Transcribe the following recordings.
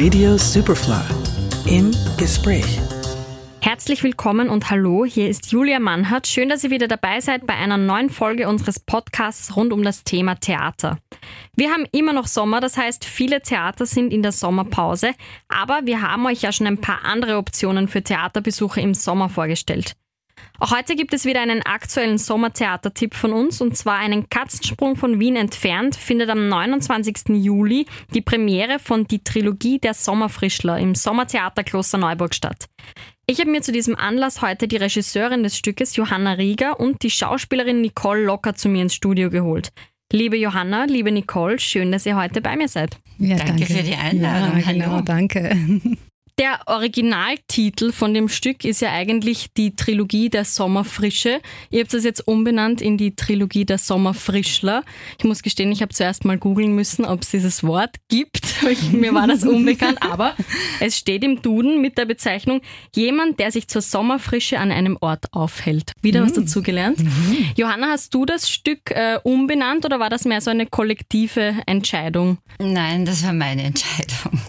Radio Superfly im Gespräch. Herzlich willkommen und hallo, hier ist Julia Mannhardt. Schön, dass ihr wieder dabei seid bei einer neuen Folge unseres Podcasts rund um das Thema Theater. Wir haben immer noch Sommer, das heißt, viele Theater sind in der Sommerpause, aber wir haben euch ja schon ein paar andere Optionen für Theaterbesuche im Sommer vorgestellt. Auch heute gibt es wieder einen aktuellen Sommertheatertipp von uns und zwar einen Katzensprung von Wien entfernt findet am 29. Juli die Premiere von Die Trilogie der Sommerfrischler im Sommertheater Kloster Neuburg statt. Ich habe mir zu diesem Anlass heute die Regisseurin des Stückes Johanna Rieger und die Schauspielerin Nicole Locker zu mir ins Studio geholt. Liebe Johanna, liebe Nicole, schön, dass ihr heute bei mir seid. Ja, danke, danke für die Einladung. Ja, genau, Hallo. danke. Der Originaltitel von dem Stück ist ja eigentlich die Trilogie der Sommerfrische. Ihr habt es jetzt umbenannt in die Trilogie der Sommerfrischler. Ich muss gestehen, ich habe zuerst mal googeln müssen, ob es dieses Wort gibt. Mir war das unbekannt, aber es steht im Duden mit der Bezeichnung jemand, der sich zur Sommerfrische an einem Ort aufhält. Wieder mhm. was dazugelernt. Mhm. Johanna, hast du das Stück äh, umbenannt oder war das mehr so eine kollektive Entscheidung? Nein, das war meine Entscheidung.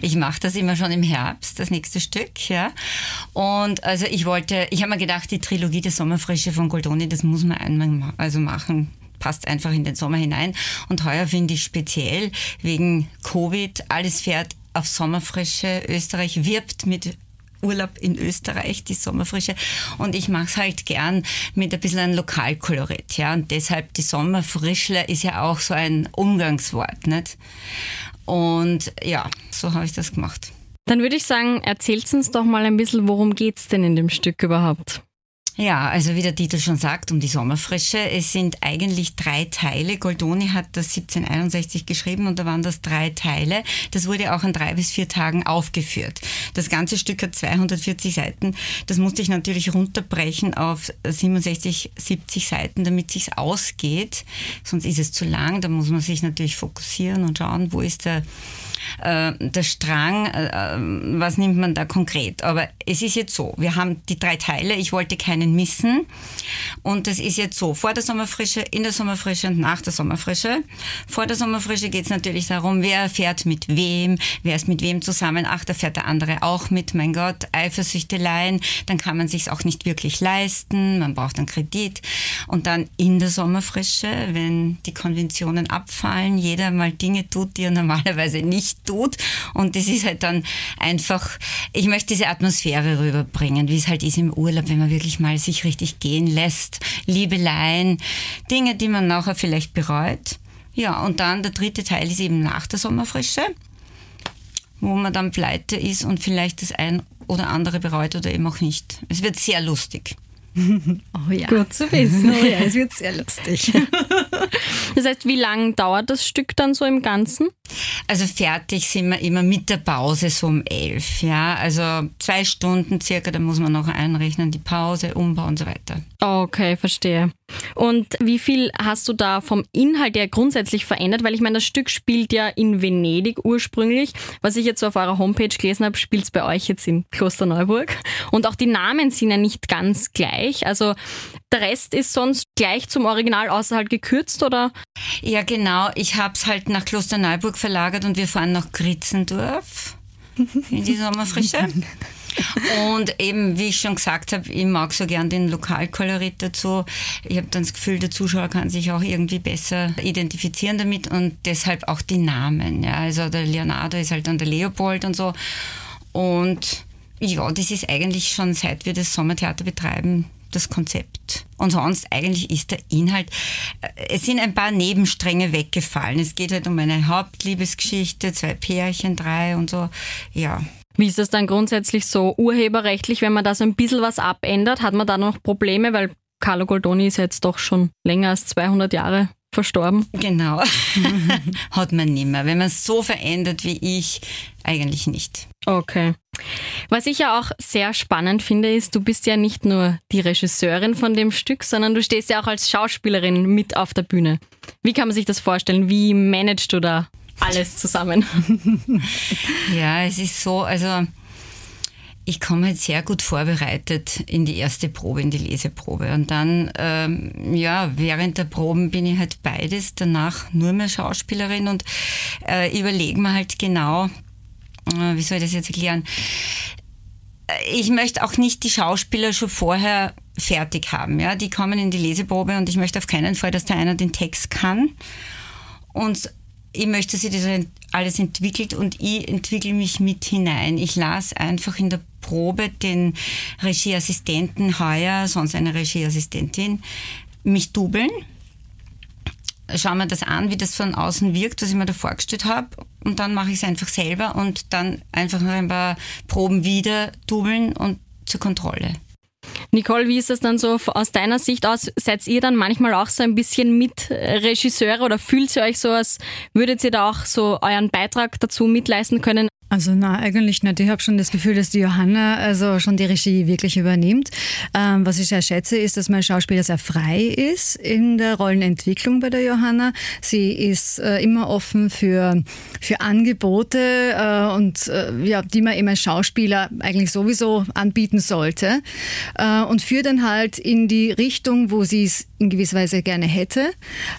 Ich mache das immer schon im Herbst, das nächste Stück, ja. Und also ich wollte, ich habe mir gedacht, die Trilogie der Sommerfrische von Goldoni, das muss man einmal also machen passt einfach in den Sommer hinein. Und heuer finde ich speziell wegen Covid, alles fährt auf Sommerfrische. Österreich wirbt mit Urlaub in Österreich, die Sommerfrische. Und ich mache es halt gern mit ein bisschen einem Lokalkolorit. Ja? Und deshalb die Sommerfrischle ist ja auch so ein Umgangswort. Nicht? Und ja, so habe ich das gemacht. Dann würde ich sagen, erzählt uns doch mal ein bisschen, worum geht es denn in dem Stück überhaupt? Ja, also wie der Titel schon sagt, um die Sommerfrische. Es sind eigentlich drei Teile. Goldoni hat das 1761 geschrieben und da waren das drei Teile. Das wurde auch an drei bis vier Tagen aufgeführt. Das ganze Stück hat 240 Seiten. Das musste ich natürlich runterbrechen auf 67, 70 Seiten, damit sich's ausgeht. Sonst ist es zu lang. Da muss man sich natürlich fokussieren und schauen, wo ist der äh, der Strang, äh, was nimmt man da konkret? Aber es ist jetzt so, wir haben die drei Teile, ich wollte keinen missen und das ist jetzt so, vor der Sommerfrische, in der Sommerfrische und nach der Sommerfrische. Vor der Sommerfrische geht es natürlich darum, wer fährt mit wem, wer ist mit wem zusammen, ach, da fährt der andere auch mit, mein Gott, Eifersüchteleien, dann kann man sich auch nicht wirklich leisten, man braucht einen Kredit und dann in der Sommerfrische, wenn die Konventionen abfallen, jeder mal Dinge tut, die er normalerweise nicht nicht tut. Und das ist halt dann einfach, ich möchte diese Atmosphäre rüberbringen, wie es halt ist im Urlaub, wenn man wirklich mal sich richtig gehen lässt. Liebeleien, Dinge, die man nachher vielleicht bereut. Ja, und dann der dritte Teil ist eben nach der Sommerfrische, wo man dann pleite ist und vielleicht das ein oder andere bereut oder eben auch nicht. Es wird sehr lustig. Oh ja. Gut zu wissen. Oh ja, es wird sehr lustig. Das heißt, wie lange dauert das Stück dann so im Ganzen? Also fertig sind wir immer mit der Pause so um elf. Ja, also zwei Stunden circa, da muss man noch einrechnen, die Pause, Umbau und so weiter. Okay, verstehe. Und wie viel hast du da vom Inhalt her grundsätzlich verändert? Weil ich meine, das Stück spielt ja in Venedig ursprünglich. Was ich jetzt so auf eurer Homepage gelesen habe, spielt es bei euch jetzt in Klosterneuburg. Und auch die Namen sind ja nicht ganz gleich. Also der Rest ist sonst gleich zum Original, außer halt gekürzt, oder? Ja, genau. Ich habe es halt nach Klosterneuburg verlagert und wir fahren nach Gritzendorf in die Sommerfrische. Und eben, wie ich schon gesagt habe, ich mag so gern den Lokalkolorit dazu. Ich habe dann das Gefühl, der Zuschauer kann sich auch irgendwie besser identifizieren damit und deshalb auch die Namen. Ja, also der Leonardo ist halt dann der Leopold und so. Und ja, das ist eigentlich schon seit wir das Sommertheater betreiben, das Konzept. Und sonst eigentlich ist der Inhalt, äh, es sind ein paar Nebenstränge weggefallen. Es geht halt um eine Hauptliebesgeschichte, zwei Pärchen, drei und so. Ja, wie ist das dann grundsätzlich so urheberrechtlich, wenn man da so ein bisschen was abändert? Hat man da noch Probleme? Weil Carlo Goldoni ist jetzt doch schon länger als 200 Jahre verstorben. Genau. Hat man nicht mehr. Wenn man es so verändert wie ich, eigentlich nicht. Okay. Was ich ja auch sehr spannend finde, ist, du bist ja nicht nur die Regisseurin von dem Stück, sondern du stehst ja auch als Schauspielerin mit auf der Bühne. Wie kann man sich das vorstellen? Wie managst du da alles zusammen. ja, es ist so, also ich komme halt sehr gut vorbereitet in die erste Probe, in die Leseprobe. Und dann, ähm, ja, während der Proben bin ich halt beides, danach nur mehr Schauspielerin und äh, überlegen wir halt genau, äh, wie soll ich das jetzt erklären? Ich möchte auch nicht die Schauspieler schon vorher fertig haben. Ja? Die kommen in die Leseprobe und ich möchte auf keinen Fall, dass da einer den Text kann. Und ich möchte, dass sich das alles entwickelt und ich entwickle mich mit hinein. Ich lasse einfach in der Probe den Regieassistenten heuer, sonst eine Regieassistentin, mich dubeln. Schauen wir das an, wie das von außen wirkt, was ich mir da vorgestellt habe. Und dann mache ich es einfach selber und dann einfach noch ein paar Proben wieder dubeln und zur Kontrolle. Nicole, wie ist das dann so aus deiner Sicht aus? Seid ihr dann manchmal auch so ein bisschen Mitregisseure oder fühlt ihr euch so, als würdet ihr da auch so euren Beitrag dazu mitleisten können? Also na, eigentlich nicht. Ich habe schon das Gefühl, dass die Johanna also schon die Regie wirklich übernimmt. Ähm, was ich sehr schätze, ist, dass mein Schauspieler sehr frei ist in der Rollenentwicklung bei der Johanna. Sie ist äh, immer offen für, für Angebote äh, und äh, ja, die man eben als Schauspieler eigentlich sowieso anbieten sollte äh, und führt dann halt in die Richtung, wo sie es in gewisser Weise gerne hätte.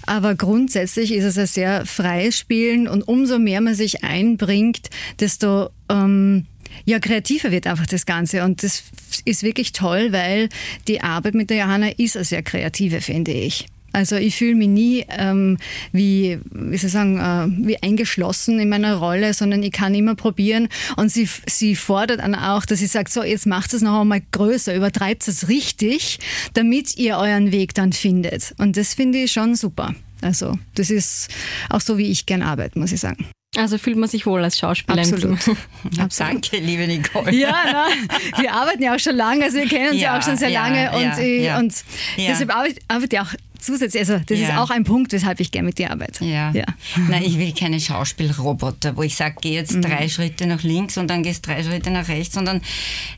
Aber grundsätzlich ist es ein sehr freies Spielen und umso mehr man sich einbringt, desto desto ähm, ja, kreativer wird einfach das Ganze. Und das ist wirklich toll, weil die Arbeit mit der Johanna ist eine sehr kreative, finde ich. Also ich fühle mich nie ähm, wie, wie soll ich sagen, äh, wie eingeschlossen in meiner Rolle, sondern ich kann immer probieren. Und sie, sie fordert dann auch, dass sie sagt, so jetzt macht es noch einmal größer, übertreibt es richtig, damit ihr euren Weg dann findet. Und das finde ich schon super. Also das ist auch so, wie ich gern arbeite, muss ich sagen. Also fühlt man sich wohl als Schauspieler. Absolut. Absolut. Danke, liebe Nicole. Ja, na, wir arbeiten ja auch schon lange, also wir kennen uns ja, ja auch schon sehr ja, lange und, ja, und deshalb arbeite ich auch zusätzlich, also das ist auch ein Punkt, weshalb ich gerne mit dir arbeite. Ja. ja. Nein, ich will keine Schauspielroboter, wo ich sage, geh jetzt mhm. drei Schritte nach links und dann gehst drei Schritte nach rechts, sondern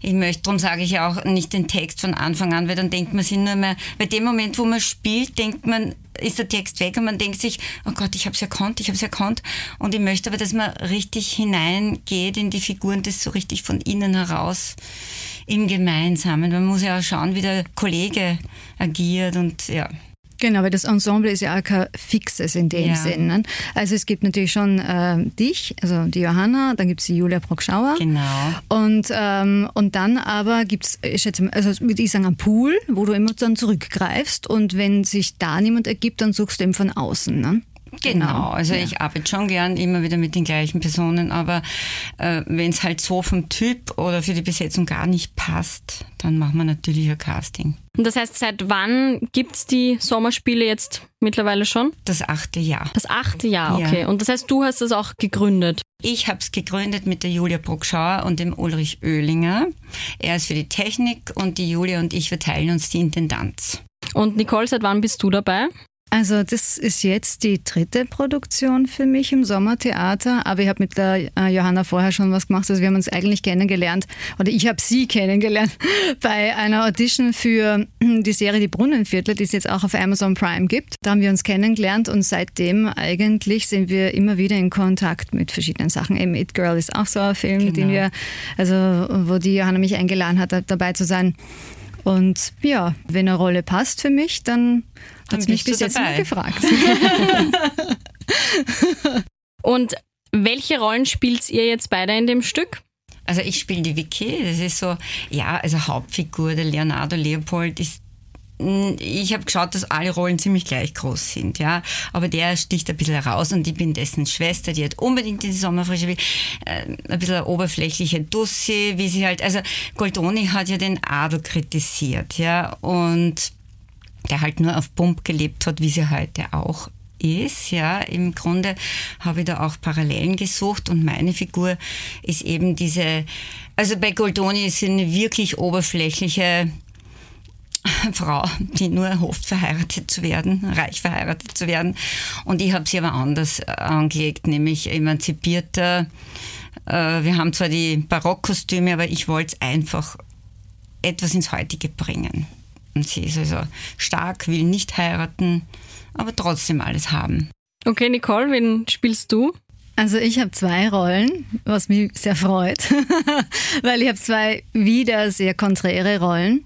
ich möchte, darum sage ich ja auch nicht den Text von Anfang an, weil dann denkt man sich nur mehr, bei dem Moment, wo man spielt, denkt man, ist der Text weg und man denkt sich, oh Gott, ich habe es erkannt, ich habe es erkannt. Und ich möchte aber, dass man richtig hineingeht in die Figuren, das so richtig von innen heraus im Gemeinsamen. Man muss ja auch schauen, wie der Kollege agiert und ja. Genau, weil das Ensemble ist ja auch kein fixes in dem ja. Sinn. Ne? Also es gibt natürlich schon äh, dich, also die Johanna, dann gibt es die Julia Brockschauer. Genau. Und, ähm, und dann aber gibt es, ich schätze, also würde ich sagen, einen Pool, wo du immer dann zurückgreifst und wenn sich da niemand ergibt, dann suchst du eben von außen. Ne? Genau, genau, also ja. ich arbeite schon gern immer wieder mit den gleichen Personen, aber äh, wenn es halt so vom Typ oder für die Besetzung gar nicht passt, dann machen wir natürlich ein Casting. Und das heißt, seit wann gibt es die Sommerspiele jetzt mittlerweile schon? Das achte Jahr. Das achte Jahr, okay. Ja. Und das heißt, du hast das auch gegründet? Ich habe es gegründet mit der Julia Bruckschauer und dem Ulrich Oehlinger. Er ist für die Technik und die Julia und ich verteilen uns die Intendanz. Und Nicole, seit wann bist du dabei? Also das ist jetzt die dritte Produktion für mich im Sommertheater, aber ich habe mit der äh, Johanna vorher schon was gemacht. Also wir haben uns eigentlich kennengelernt oder ich habe sie kennengelernt bei einer Audition für die Serie Die Brunnenviertel, die es jetzt auch auf Amazon Prime gibt. Da haben wir uns kennengelernt und seitdem eigentlich sind wir immer wieder in Kontakt mit verschiedenen Sachen. Eben It Girl ist auch so ein Film, genau. den wir, also wo die Johanna mich eingeladen hat, dabei zu sein. Und ja, wenn eine Rolle passt für mich, dann hat es mich bis jetzt mal gefragt. Und welche Rollen spielt ihr jetzt beide in dem Stück? Also ich spiele die Vicky, das ist so, ja, also Hauptfigur, der Leonardo Leopold ist ich habe geschaut, dass alle Rollen ziemlich gleich groß sind, ja. Aber der sticht ein bisschen heraus und ich bin dessen Schwester, die hat unbedingt in die Sommerfrische will. Äh, ein bisschen eine oberflächliche Dussi, wie sie halt, also Goldoni hat ja den Adel kritisiert, ja. Und der halt nur auf Pump gelebt hat, wie sie heute auch ist. Ja, im Grunde habe ich da auch Parallelen gesucht und meine Figur ist eben diese, also bei Goldoni ist sie eine wirklich oberflächliche Frau, die nur hofft, verheiratet zu werden, reich verheiratet zu werden. Und ich habe sie aber anders angelegt, nämlich emanzipierter. Äh, wir haben zwar die Barockkostüme, aber ich wollte es einfach etwas ins Heutige bringen. Und sie ist also stark, will nicht heiraten, aber trotzdem alles haben. Okay, Nicole, wen spielst du? Also ich habe zwei Rollen, was mich sehr freut, weil ich habe zwei wieder sehr konträre Rollen.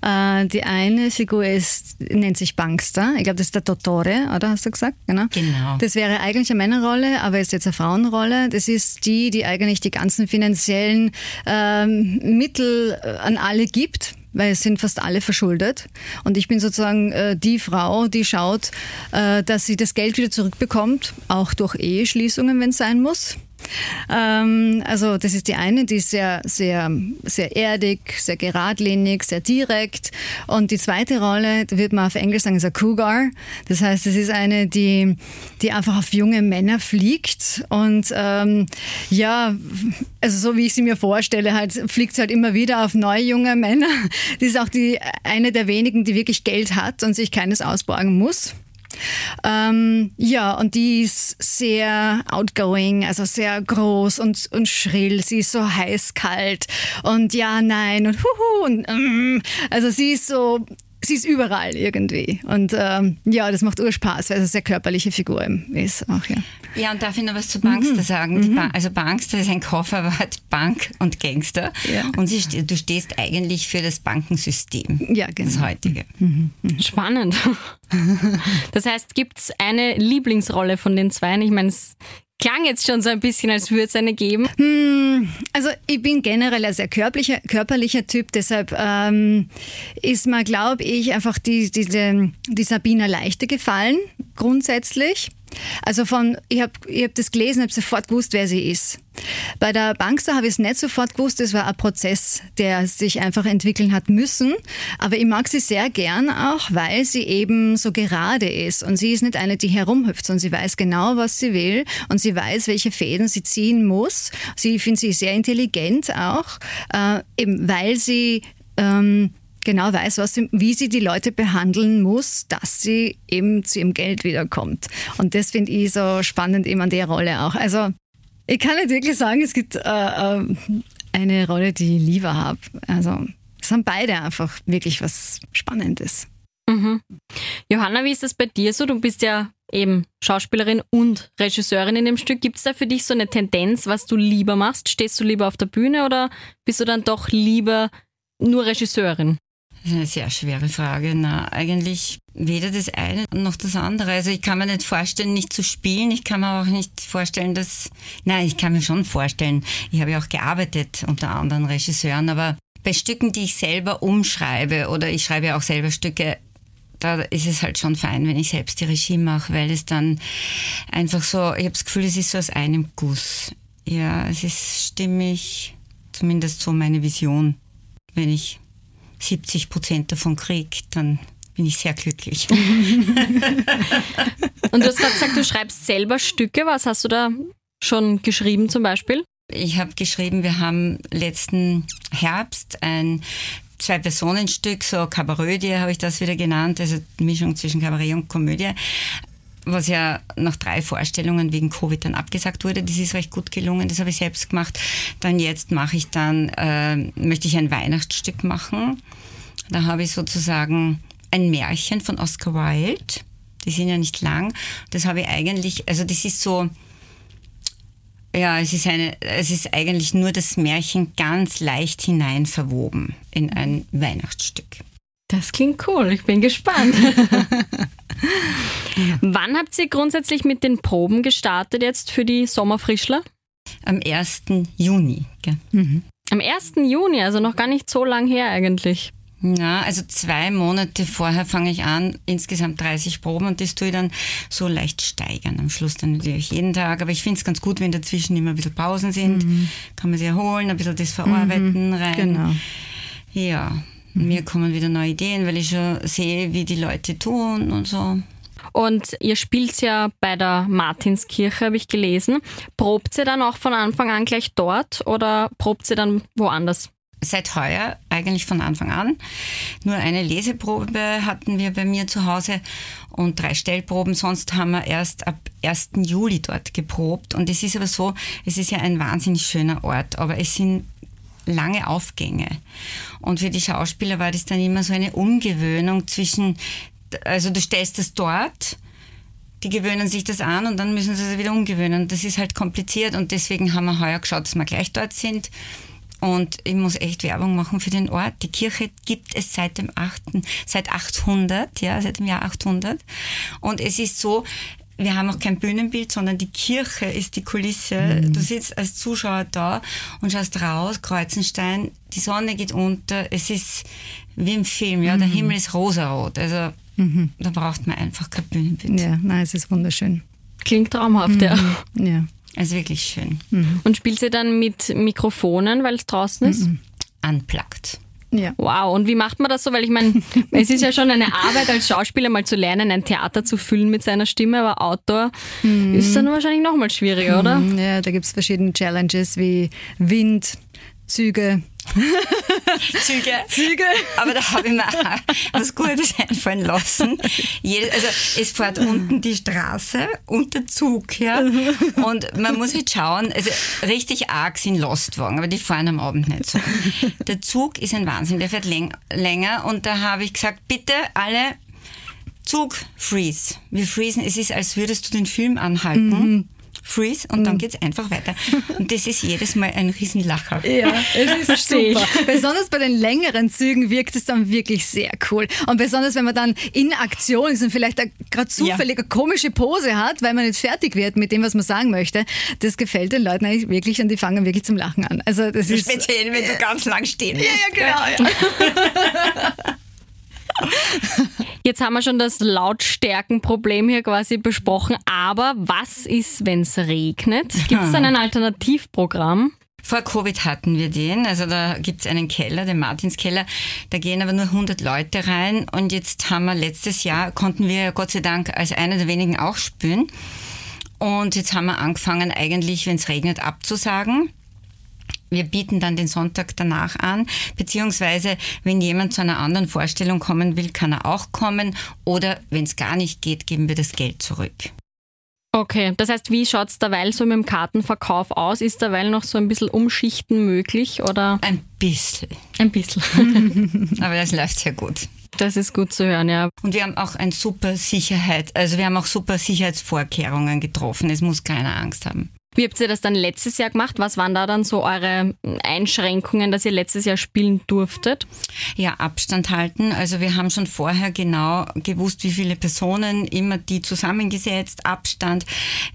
Äh, die eine Figur ist, nennt sich Bankster. Ich glaube, das ist der Dottore, oder hast du gesagt? Genau. genau. Das wäre eigentlich eine Männerrolle, aber ist jetzt eine Frauenrolle. Das ist die, die eigentlich die ganzen finanziellen ähm, Mittel äh, an alle gibt weil es sind fast alle verschuldet. Und ich bin sozusagen äh, die Frau, die schaut, äh, dass sie das Geld wieder zurückbekommt, auch durch Eheschließungen, wenn es sein muss. Ähm, also das ist die eine, die ist sehr, sehr, sehr erdig, sehr geradlinig, sehr direkt. Und die zweite Rolle, da wird man auf Englisch sagen, ist ein Cougar. Das heißt, es ist eine, die, die einfach auf junge Männer fliegt. Und ähm, ja, also so wie ich sie mir vorstelle, halt, fliegt sie halt immer wieder auf neue junge Männer. Die ist auch die, eine der wenigen, die wirklich Geld hat und sich keines ausborgen muss. Ähm, ja, und die ist sehr outgoing, also sehr groß und, und schrill. Sie ist so heiß, kalt und ja, nein und huhu und mm. also sie ist so sie ist überall irgendwie. Und ähm, ja, das macht Urspaß, weil es eine sehr körperliche Figur ist auch, ja. Ja, und darf ich noch was zu Bankster mhm. sagen? Mhm. Ba also Bankster ist ein Kofferwort Bank und Gangster. Ja. Und sie, du stehst eigentlich für das Bankensystem. Ja, genau. Das heutige. Mhm. mhm. Spannend. Das heißt, gibt es eine Lieblingsrolle von den zwei? Ich meine, es klang jetzt schon so ein bisschen, als würde es eine geben. Hm, also ich bin generell ein sehr körperlicher, körperlicher Typ, deshalb ähm, ist mir, glaube ich, einfach die, diese, die Sabina Leichte gefallen, grundsätzlich. Also von, ich habe ich hab das gelesen, habe sofort gewusst, wer sie ist. Bei der Bankster habe ich es nicht sofort gewusst, es war ein Prozess, der sich einfach entwickeln hat müssen. Aber ich mag sie sehr gern auch, weil sie eben so gerade ist. Und sie ist nicht eine, die herumhüpft, sondern sie weiß genau, was sie will und sie weiß, welche Fäden sie ziehen muss. Sie finde sie sehr intelligent auch, äh, eben weil sie ähm, genau weiß, was wie sie die Leute behandeln muss, dass sie eben zu ihrem Geld wiederkommt. Und das finde ich so spannend eben an der Rolle auch. Also ich kann nicht wirklich sagen, es gibt äh, äh, eine Rolle, die ich lieber habe. Also es haben beide einfach wirklich was Spannendes. Mhm. Johanna, wie ist das bei dir so? Du bist ja eben Schauspielerin und Regisseurin in dem Stück. Gibt es da für dich so eine Tendenz, was du lieber machst? Stehst du lieber auf der Bühne oder bist du dann doch lieber nur Regisseurin? Das ist eine sehr schwere Frage. Na, eigentlich weder das eine noch das andere. Also ich kann mir nicht vorstellen, nicht zu spielen. Ich kann mir auch nicht vorstellen, dass, nein, ich kann mir schon vorstellen. Ich habe ja auch gearbeitet unter anderen Regisseuren, aber bei Stücken, die ich selber umschreibe oder ich schreibe ja auch selber Stücke, da ist es halt schon fein, wenn ich selbst die Regie mache, weil es dann einfach so, ich habe das Gefühl, es ist so aus einem Guss. Ja, es ist stimmig, zumindest so meine Vision, wenn ich 70 Prozent davon kriege, dann bin ich sehr glücklich. Und du hast gerade gesagt, du schreibst selber Stücke. Was hast du da schon geschrieben zum Beispiel? Ich habe geschrieben, wir haben letzten Herbst ein Zwei-Personen-Stück, so Kabarödie habe ich das wieder genannt, also Mischung zwischen Kabarett und Komödie was ja nach drei Vorstellungen wegen Covid dann abgesagt wurde. Das ist recht gut gelungen, das habe ich selbst gemacht. Dann jetzt mache ich dann, äh, möchte ich ein Weihnachtsstück machen. Da habe ich sozusagen ein Märchen von Oscar Wilde. Die sind ja nicht lang. Das habe ich eigentlich, also das ist so, ja, es ist eine, es ist eigentlich nur das Märchen ganz leicht hinein verwoben in ein Weihnachtsstück. Das klingt cool, ich bin gespannt. Wann habt ihr grundsätzlich mit den Proben gestartet jetzt für die Sommerfrischler? Am 1. Juni. Mhm. Am 1. Juni, also noch gar nicht so lang her eigentlich. Ja, also zwei Monate vorher fange ich an, insgesamt 30 Proben und das tue ich dann so leicht steigern. Am Schluss dann natürlich jeden Tag, aber ich finde es ganz gut, wenn dazwischen immer ein bisschen Pausen sind, mhm. kann man sich erholen, ein bisschen das verarbeiten mhm. rein. Genau. Ja, mir kommen wieder neue Ideen, weil ich schon sehe, wie die Leute tun und so. Und ihr spielt ja bei der Martinskirche, habe ich gelesen. Probt ihr dann auch von Anfang an gleich dort oder probt ihr dann woanders? Seit heuer eigentlich von Anfang an. Nur eine Leseprobe hatten wir bei mir zu Hause und drei Stellproben. Sonst haben wir erst ab 1. Juli dort geprobt. Und es ist aber so, es ist ja ein wahnsinnig schöner Ort, aber es sind lange Aufgänge. Und für die Schauspieler war das dann immer so eine Umgewöhnung zwischen, also du stellst das dort, die gewöhnen sich das an und dann müssen sie es wieder umgewöhnen. Das ist halt kompliziert und deswegen haben wir heuer geschaut, dass wir gleich dort sind. Und ich muss echt Werbung machen für den Ort. Die Kirche gibt es seit dem 8., seit 800, ja, seit dem Jahr 800. Und es ist so, wir haben auch kein Bühnenbild, sondern die Kirche ist die Kulisse. Mhm. Du sitzt als Zuschauer da und schaust raus, Kreuzenstein, die Sonne geht unter, es ist wie im Film, ja, der mhm. Himmel ist rosarot. Also mhm. da braucht man einfach kein Bühnenbild. Ja, nein, es ist wunderschön. Klingt traumhaft, ja. Mhm. Ja. Also wirklich schön. Mhm. Und spielt sie dann mit Mikrofonen, weil es draußen ist? Mhm. Ja. Wow, und wie macht man das so? Weil ich meine, es ist ja schon eine Arbeit als Schauspieler mal zu lernen, ein Theater zu füllen mit seiner Stimme, aber Outdoor mhm. ist dann wahrscheinlich noch mal schwieriger, oder? Ja, da gibt es verschiedene Challenges wie Wind, Züge. Züge. Züge. Aber da habe ich mir auch was Gutes einfallen lassen. Also es fährt unten die Straße und der Zug, ja. Und man muss halt schauen, also richtig arg sind Lostwagen, aber die fahren am Abend nicht so. Der Zug ist ein Wahnsinn, der fährt läng länger und da habe ich gesagt, bitte alle Zug freeze. Wir freezen, es ist, als würdest du den Film anhalten. Mhm Freeze und dann mhm. geht es einfach weiter. Und das ist jedes Mal ein Riesenlacher. Ja, es ist super. Besonders bei den längeren Zügen wirkt es dann wirklich sehr cool. Und besonders, wenn man dann in Aktion ist und vielleicht gerade zufällig eine komische Pose hat, weil man nicht fertig wird mit dem, was man sagen möchte, das gefällt den Leuten eigentlich wirklich und die fangen wirklich zum Lachen an. Also das ist Speziell, wenn du ganz lang stehen musst. Ja, ja, genau. Ja. Jetzt haben wir schon das Lautstärkenproblem hier quasi besprochen, aber was ist, wenn es regnet? Gibt es dann ein Alternativprogramm? Vor Covid hatten wir den, also da gibt es einen Keller, den Martinskeller, da gehen aber nur 100 Leute rein. Und jetzt haben wir letztes Jahr, konnten wir Gott sei Dank als einer der wenigen auch spüren und jetzt haben wir angefangen eigentlich, wenn es regnet, abzusagen wir bieten dann den Sonntag danach an, beziehungsweise wenn jemand zu einer anderen Vorstellung kommen will, kann er auch kommen oder wenn es gar nicht geht, geben wir das Geld zurück. Okay, das heißt, wie schaut es derweil so mit dem Kartenverkauf aus? Ist derweil noch so ein bisschen Umschichten möglich oder? Ein bisschen. Ein bisschen. Aber das läuft sehr gut. Das ist gut zu hören, ja. Und wir haben auch ein super Sicherheit, also wir haben auch super Sicherheitsvorkehrungen getroffen. Es muss keiner Angst haben. Wie habt ihr das dann letztes Jahr gemacht? Was waren da dann so eure Einschränkungen, dass ihr letztes Jahr spielen durftet? Ja, Abstand halten. Also wir haben schon vorher genau gewusst, wie viele Personen, immer die zusammengesetzt, Abstand.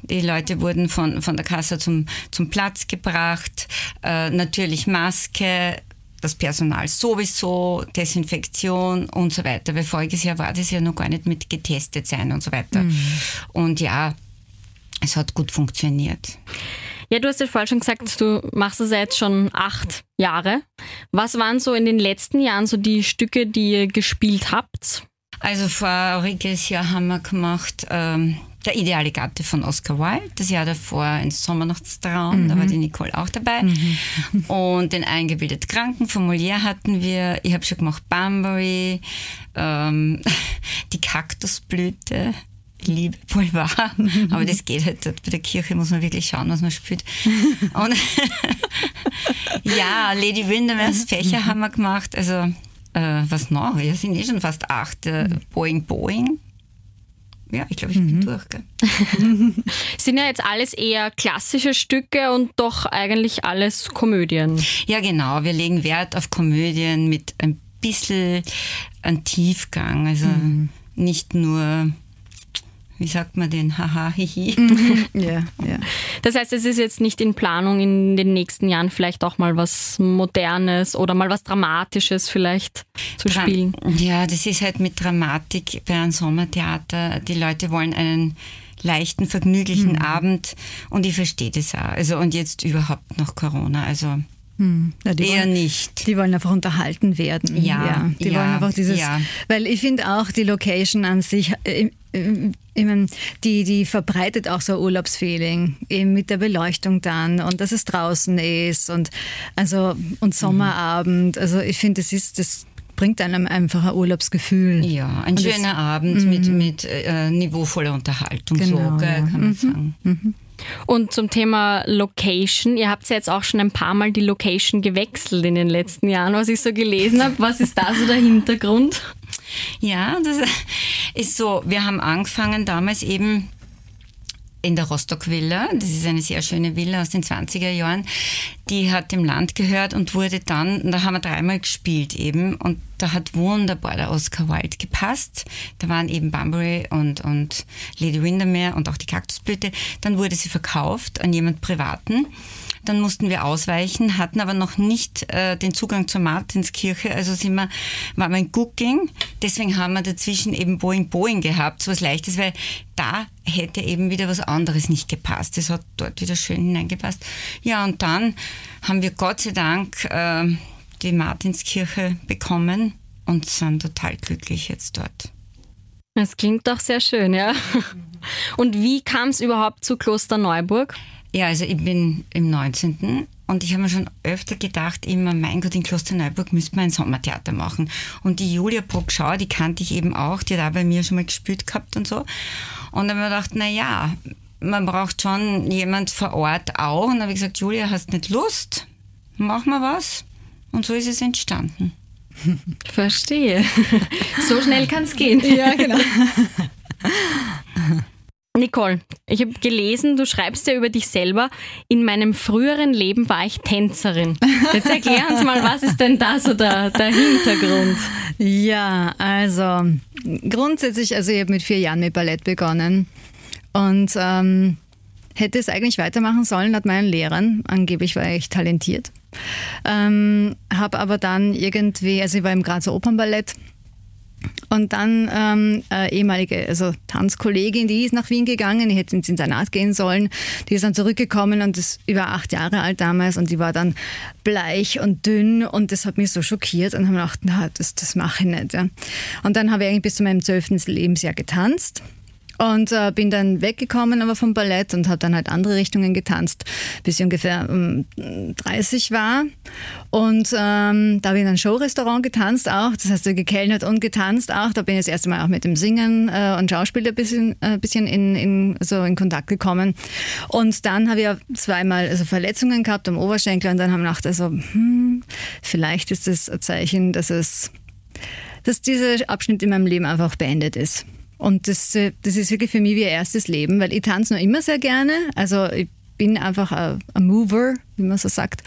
Die Leute wurden von, von der Kasse zum, zum Platz gebracht. Äh, natürlich Maske, das Personal sowieso, Desinfektion und so weiter. Weil voriges Jahr war das ja noch gar nicht mit getestet sein und so weiter. Mhm. Und ja, es hat gut funktioniert. Ja, du hast ja vorhin schon gesagt, du machst es jetzt schon acht Jahre. Was waren so in den letzten Jahren so die Stücke, die ihr gespielt habt? Also voriges Jahr haben wir gemacht ähm, Der ideale Gatte von Oscar Wilde. Das Jahr davor ein Sommernachtstraum, mhm. da war die Nicole auch dabei. Mhm. Und den eingebildet Kranken von Molière hatten wir. Ich habe schon gemacht Banbury, ähm, die Kaktusblüte liebe Boulevard, aber das geht halt bei der Kirche, muss man wirklich schauen, was man spielt. Und ja, Lady Windermere's Fächer haben wir gemacht, also äh, was noch? Wir sind eh schon fast acht. Äh, Boeing Boeing. Ja, ich glaube, ich bin mhm. durch. Sind ja jetzt alles eher klassische Stücke und doch eigentlich alles Komödien. Ja, genau. Wir legen Wert auf Komödien mit ein bisschen an Tiefgang. Also mhm. nicht nur wie sagt man den, haha, hihi. Ja, ja. Das heißt, es ist jetzt nicht in Planung, in den nächsten Jahren vielleicht auch mal was Modernes oder mal was Dramatisches vielleicht zu Dra spielen. Ja, das ist halt mit Dramatik bei einem Sommertheater. Die Leute wollen einen leichten, vergnüglichen mhm. Abend und ich verstehe das auch. Also und jetzt überhaupt noch Corona. Also hm. Ja, Eher wollen, nicht. Die wollen einfach unterhalten werden. Ja, ja die ja, wollen einfach dieses, ja. weil ich finde auch die Location an sich, äh, äh, ich die, die verbreitet auch so ein Urlaubsfeeling, eben mit der Beleuchtung dann und dass es draußen ist und also und Sommerabend. Also ich finde, das ist das bringt einem einfach ein Urlaubsgefühl. Ja, ein und schöner das, Abend mit, mhm. mit äh, niveauvoller Unterhaltung, genau, so, gell, kann man mhm. sagen. Mhm. Und zum Thema Location, ihr habt ja jetzt auch schon ein paar Mal die Location gewechselt in den letzten Jahren, was ich so gelesen habe. Was ist da so der Hintergrund? Ja, das, ist so, wir haben angefangen damals eben in der Rostock Villa. Das ist eine sehr schöne Villa aus den 20er Jahren. Die hat dem Land gehört und wurde dann, da haben wir dreimal gespielt eben und da hat wunderbar der Oscar Wilde gepasst. Da waren eben Bunbury und, und Lady Windermere und auch die Kaktusblüte. Dann wurde sie verkauft an jemand Privaten. Dann mussten wir ausweichen, hatten aber noch nicht äh, den Zugang zur Martinskirche, also sind wir, war wir in Gucking. Deswegen haben wir dazwischen eben Boeing Boeing gehabt, so was Leichtes, weil da hätte eben wieder was anderes nicht gepasst. Das hat dort wieder schön hineingepasst. Ja, und dann haben wir Gott sei Dank äh, die Martinskirche bekommen und sind total glücklich jetzt dort. Das klingt doch sehr schön, ja. Und wie kam es überhaupt zu Kloster Neuburg? Ja, also ich bin im 19. Und ich habe mir schon öfter gedacht, immer, mein Gott, in Klosterneuburg müsste man ein Sommertheater machen. Und die Julia Bruckschau, die kannte ich eben auch, die hat auch bei mir schon mal gespielt gehabt und so. Und dann habe ich mir gedacht, na ja, man braucht schon jemand vor Ort auch. Und dann habe ich gesagt, Julia, hast nicht Lust? Mach mal was. Und so ist es entstanden. Verstehe. So schnell kann es gehen. Ja, genau. Nicole, ich habe gelesen, du schreibst ja über dich selber, in meinem früheren Leben war ich Tänzerin. Jetzt erklär uns mal, was ist denn da so der, der Hintergrund? Ja, also grundsätzlich, also ich habe mit vier Jahren mit Ballett begonnen und ähm, hätte es eigentlich weitermachen sollen laut meinen Lehrern. Angeblich war ich talentiert. Ähm, habe aber dann irgendwie, also ich war im Grazer Opernballett und dann ähm, äh, ehemalige also Tanzkollegin, die ist nach Wien gegangen, die hätte ins Internat gehen sollen. Die ist dann zurückgekommen und ist über acht Jahre alt damals und die war dann bleich und dünn und das hat mich so schockiert und habe gedacht, na, das, das mache ich nicht. Ja. Und dann habe ich eigentlich bis zu meinem zwölften Lebensjahr getanzt und äh, bin dann weggekommen aber vom Ballett und habe dann halt andere Richtungen getanzt, bis ich ungefähr um, 30 war. Und ähm, da habe ich in einem Showrestaurant getanzt auch, das heißt gekellnert und getanzt auch. Da bin ich das erste Mal auch mit dem Singen äh, und Schauspiel ein bisschen, äh, bisschen in, in, so in Kontakt gekommen. Und dann habe ich ja zweimal also Verletzungen gehabt am Oberschenkel und dann haben wir gedacht, also, hm, vielleicht ist das ein Zeichen, dass es dass dieser Abschnitt in meinem Leben einfach beendet ist. Und das, äh, das ist wirklich für mich wie ein erstes Leben, weil ich tanze noch immer sehr gerne. Also ich bin einfach ein, Mover, wie man so sagt.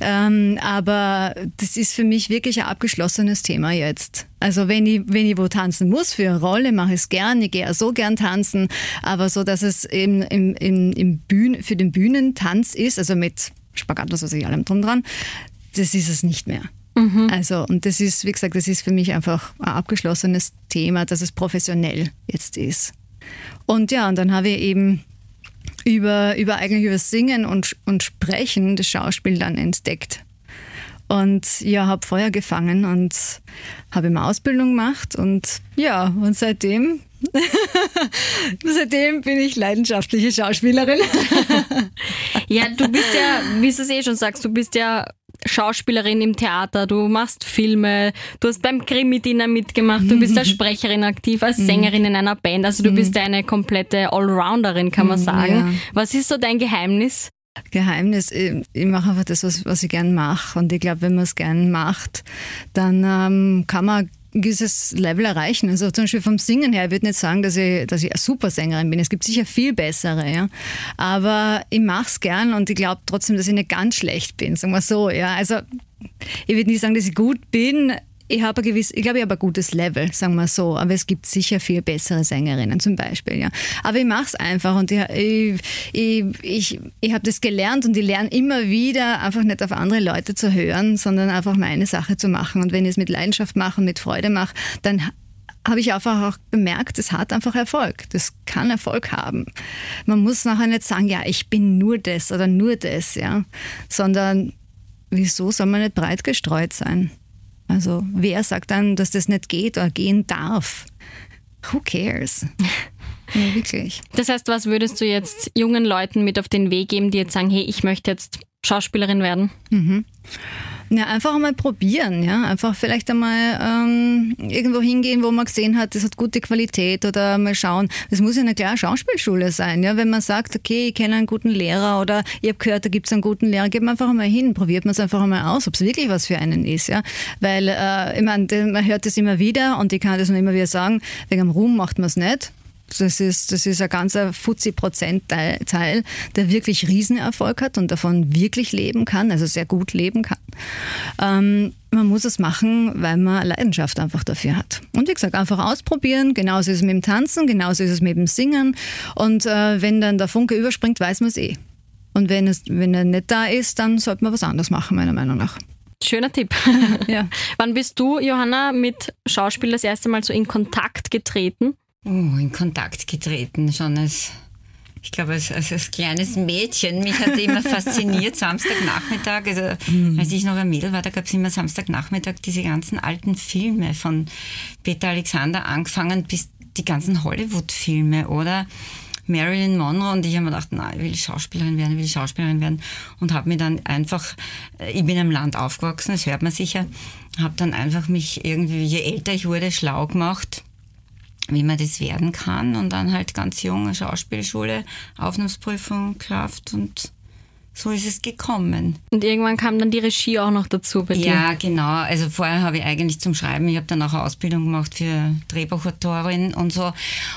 Ähm, aber das ist für mich wirklich ein abgeschlossenes Thema jetzt. Also wenn ich, wenn ich wo tanzen muss für eine Rolle, mache ich es gern. Ich gehe auch so gern tanzen. Aber so, dass es eben im, im, im Bühnen, für den Bühnentanz ist, also mit Spagat, was weiß ich, allem drum dran, das ist es nicht mehr. Mhm. Also, und das ist, wie gesagt, das ist für mich einfach ein abgeschlossenes Thema, dass es professionell jetzt ist. Und ja, und dann habe ich eben über, über eigentlich über Singen und, und Sprechen das Schauspiel dann entdeckt. Und ja, habe Feuer gefangen und habe immer Ausbildung gemacht und ja, und seitdem Seitdem bin ich leidenschaftliche Schauspielerin. ja, du bist ja, wie du es eh schon sagst, du bist ja Schauspielerin im Theater, du machst Filme, du hast beim Krimi-Dinner mitgemacht, du bist als Sprecherin aktiv, als Sängerin in einer Band, also du bist eine komplette Allrounderin, kann man sagen. Ja. Was ist so dein Geheimnis? Geheimnis, ich, ich mache einfach das, was, was ich gern mache. Und ich glaube, wenn man es gern macht, dann ähm, kann man gewisses Level erreichen. Also zum Beispiel vom Singen her, ich würde nicht sagen, dass ich, dass ich eine Supersängerin bin. Es gibt sicher viel bessere, ja. Aber ich mache es gern und ich glaube trotzdem, dass ich nicht ganz schlecht bin, sagen wir so, ja. Also ich würde nicht sagen, dass ich gut bin, ich habe gewiss, ich glaube, ich habe ein gutes Level, sagen wir so. Aber es gibt sicher viel bessere Sängerinnen zum Beispiel, ja. Aber ich mache es einfach und ich, ich, ich, ich, habe das gelernt und ich lerne immer wieder, einfach nicht auf andere Leute zu hören, sondern einfach meine Sache zu machen. Und wenn ich es mit Leidenschaft mache und mit Freude mache, dann habe ich einfach auch bemerkt, es hat einfach Erfolg. Das kann Erfolg haben. Man muss nachher nicht sagen, ja, ich bin nur das oder nur das, ja, sondern wieso soll man nicht breit gestreut sein? Also wer sagt dann, dass das nicht geht oder gehen darf? Who cares? Ja, wirklich. Das heißt, was würdest du jetzt jungen Leuten mit auf den Weg geben, die jetzt sagen, hey, ich möchte jetzt Schauspielerin werden? Mhm. Ja, einfach einmal probieren, ja. Einfach vielleicht einmal ähm, irgendwo hingehen, wo man gesehen hat, das hat gute Qualität oder mal schauen. Das muss ja eine klare Schauspielschule sein, ja. Wenn man sagt, okay, ich kenne einen guten Lehrer oder ich habe gehört, da gibt es einen guten Lehrer, geht man einfach einmal hin, probiert man es einfach einmal aus, ob es wirklich was für einen ist, ja. Weil, äh, ich meine, man hört das immer wieder und ich kann das noch immer wieder sagen, wegen dem Ruhm macht man es nicht. Das ist, das ist ein ganzer Fuzzi-Prozentteil, der wirklich Riesenerfolg hat und davon wirklich leben kann, also sehr gut leben kann. Ähm, man muss es machen, weil man Leidenschaft einfach dafür hat. Und wie gesagt, einfach ausprobieren. Genauso ist es mit dem Tanzen, genauso ist es mit dem Singen. Und äh, wenn dann der Funke überspringt, weiß man es eh. Und wenn, es, wenn er nicht da ist, dann sollte man was anderes machen, meiner Meinung nach. Schöner Tipp. ja. Wann bist du, Johanna, mit Schauspiel das erste Mal so in Kontakt getreten? Oh, in Kontakt getreten, schon als, ich glaube, als, als, als kleines Mädchen. Mich hat immer fasziniert, Samstagnachmittag, also mhm. als ich noch ein Mädel war, da gab es immer Samstagnachmittag diese ganzen alten Filme von Peter Alexander angefangen bis die ganzen Hollywood-Filme, oder? Marilyn Monroe und ich habe mir gedacht, na, ich will Schauspielerin werden, ich will Schauspielerin werden und habe mir dann einfach, äh, ich bin im Land aufgewachsen, das hört man sicher, habe dann einfach mich irgendwie, je älter ich wurde, schlau gemacht wie man das werden kann und dann halt ganz junge Schauspielschule, Aufnahmsprüfung geschafft und so ist es gekommen. Und irgendwann kam dann die Regie auch noch dazu bei dir? Ja, genau. Also vorher habe ich eigentlich zum Schreiben, ich habe dann auch eine Ausbildung gemacht für Drehbuchautorin und so.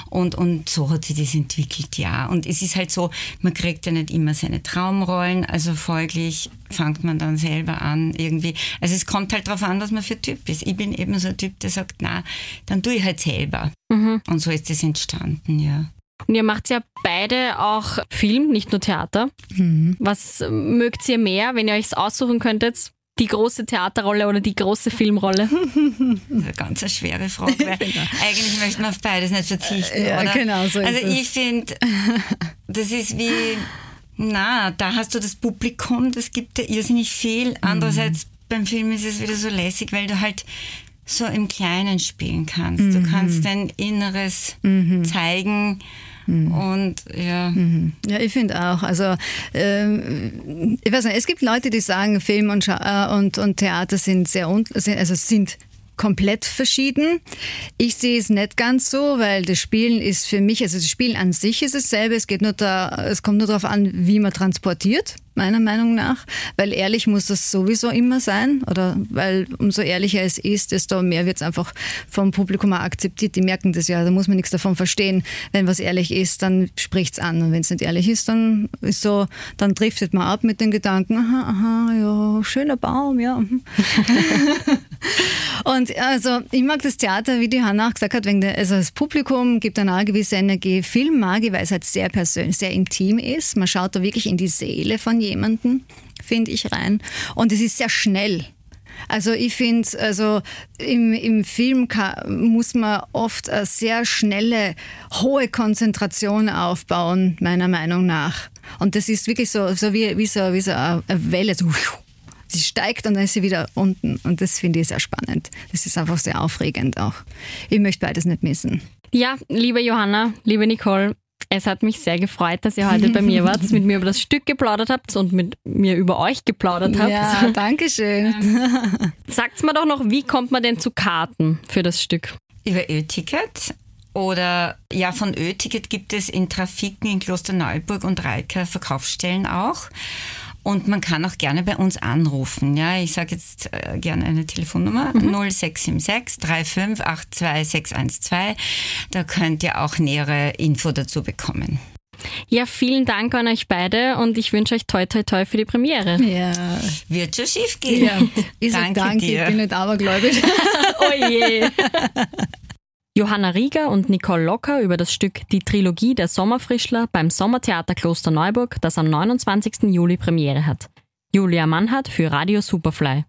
Und, und so hat sich das entwickelt, ja. Und es ist halt so, man kriegt ja nicht immer seine Traumrollen, also folglich fängt man dann selber an irgendwie. Also es kommt halt darauf an, was man für Typ ist. Ich bin eben so ein Typ, der sagt, na, dann tue ich halt selber. Mhm. Und so ist das entstanden, ja. Und ihr macht ja beide auch Film, nicht nur Theater. Mhm. Was mögt ihr mehr, wenn ihr euch aussuchen könntet? Die große Theaterrolle oder die große Filmrolle? eine ganz eine schwere Frage, weil genau. eigentlich möchte man auf beides nicht verzichten. Ja, oder? genau so Also ich finde, das ist wie, na, da hast du das Publikum, das gibt dir irrsinnig viel. Mhm. Andererseits beim Film ist es wieder so lässig, weil du halt so im Kleinen spielen kannst. Mhm. Du kannst dein Inneres mhm. zeigen Mhm. Und ja. Mhm. Ja, ich finde auch. Also ähm, ich weiß nicht, es gibt Leute, die sagen, Film und, Scha äh, und, und Theater sind sehr also sind komplett verschieden. Ich sehe es nicht ganz so, weil das Spielen ist für mich, also das Spielen an sich ist dasselbe. Es geht nur da, es kommt nur darauf an, wie man transportiert meiner Meinung nach, weil ehrlich muss das sowieso immer sein oder weil umso ehrlicher es ist, desto mehr wird es einfach vom Publikum auch akzeptiert. Die merken das ja, da muss man nichts davon verstehen. Wenn was ehrlich ist, dann spricht es an und wenn es nicht ehrlich ist, dann ist so, dann driftet man ab mit den Gedanken, aha, aha, ja, schöner Baum, ja. und also ich mag das Theater, wie die Hanna auch gesagt hat, wegen der, also das Publikum gibt dann auch eine gewisse Energie. Film mag ich, weil es halt sehr persönlich, sehr intim ist. Man schaut da wirklich in die Seele von jemanden, finde ich rein. Und es ist sehr schnell. Also ich finde, also im, im Film muss man oft eine sehr schnelle, hohe Konzentration aufbauen, meiner Meinung nach. Und das ist wirklich so, so wie, wie, so, wie so eine Welle, so, sie steigt und dann ist sie wieder unten. Und das finde ich sehr spannend. Das ist einfach sehr aufregend auch. Ich möchte beides nicht missen. Ja, liebe Johanna, liebe Nicole, es hat mich sehr gefreut, dass ihr heute bei mir wart, mit mir über das Stück geplaudert habt und mit mir über euch geplaudert habt. Ja, danke schön. Sagt's mir doch noch, wie kommt man denn zu Karten für das Stück? Über Ö-Ticket oder ja, von Ö-Ticket gibt es in Trafiken in Klosterneuburg und Reika Verkaufsstellen auch. Und man kann auch gerne bei uns anrufen. Ja, ich sage jetzt äh, gerne eine Telefonnummer mhm. 0676 3582 612. Da könnt ihr auch nähere Info dazu bekommen. Ja, vielen Dank an euch beide und ich wünsche euch toi toi toi für die Premiere. Ja. Wird schon schief gehen. Ja. Ich danke, danke dir. ich bin nicht abergläubisch. oh je. Johanna Rieger und Nicole Locker über das Stück Die Trilogie der Sommerfrischler beim Sommertheater Kloster Neuburg, das am 29. Juli Premiere hat. Julia Mannhardt für Radio Superfly.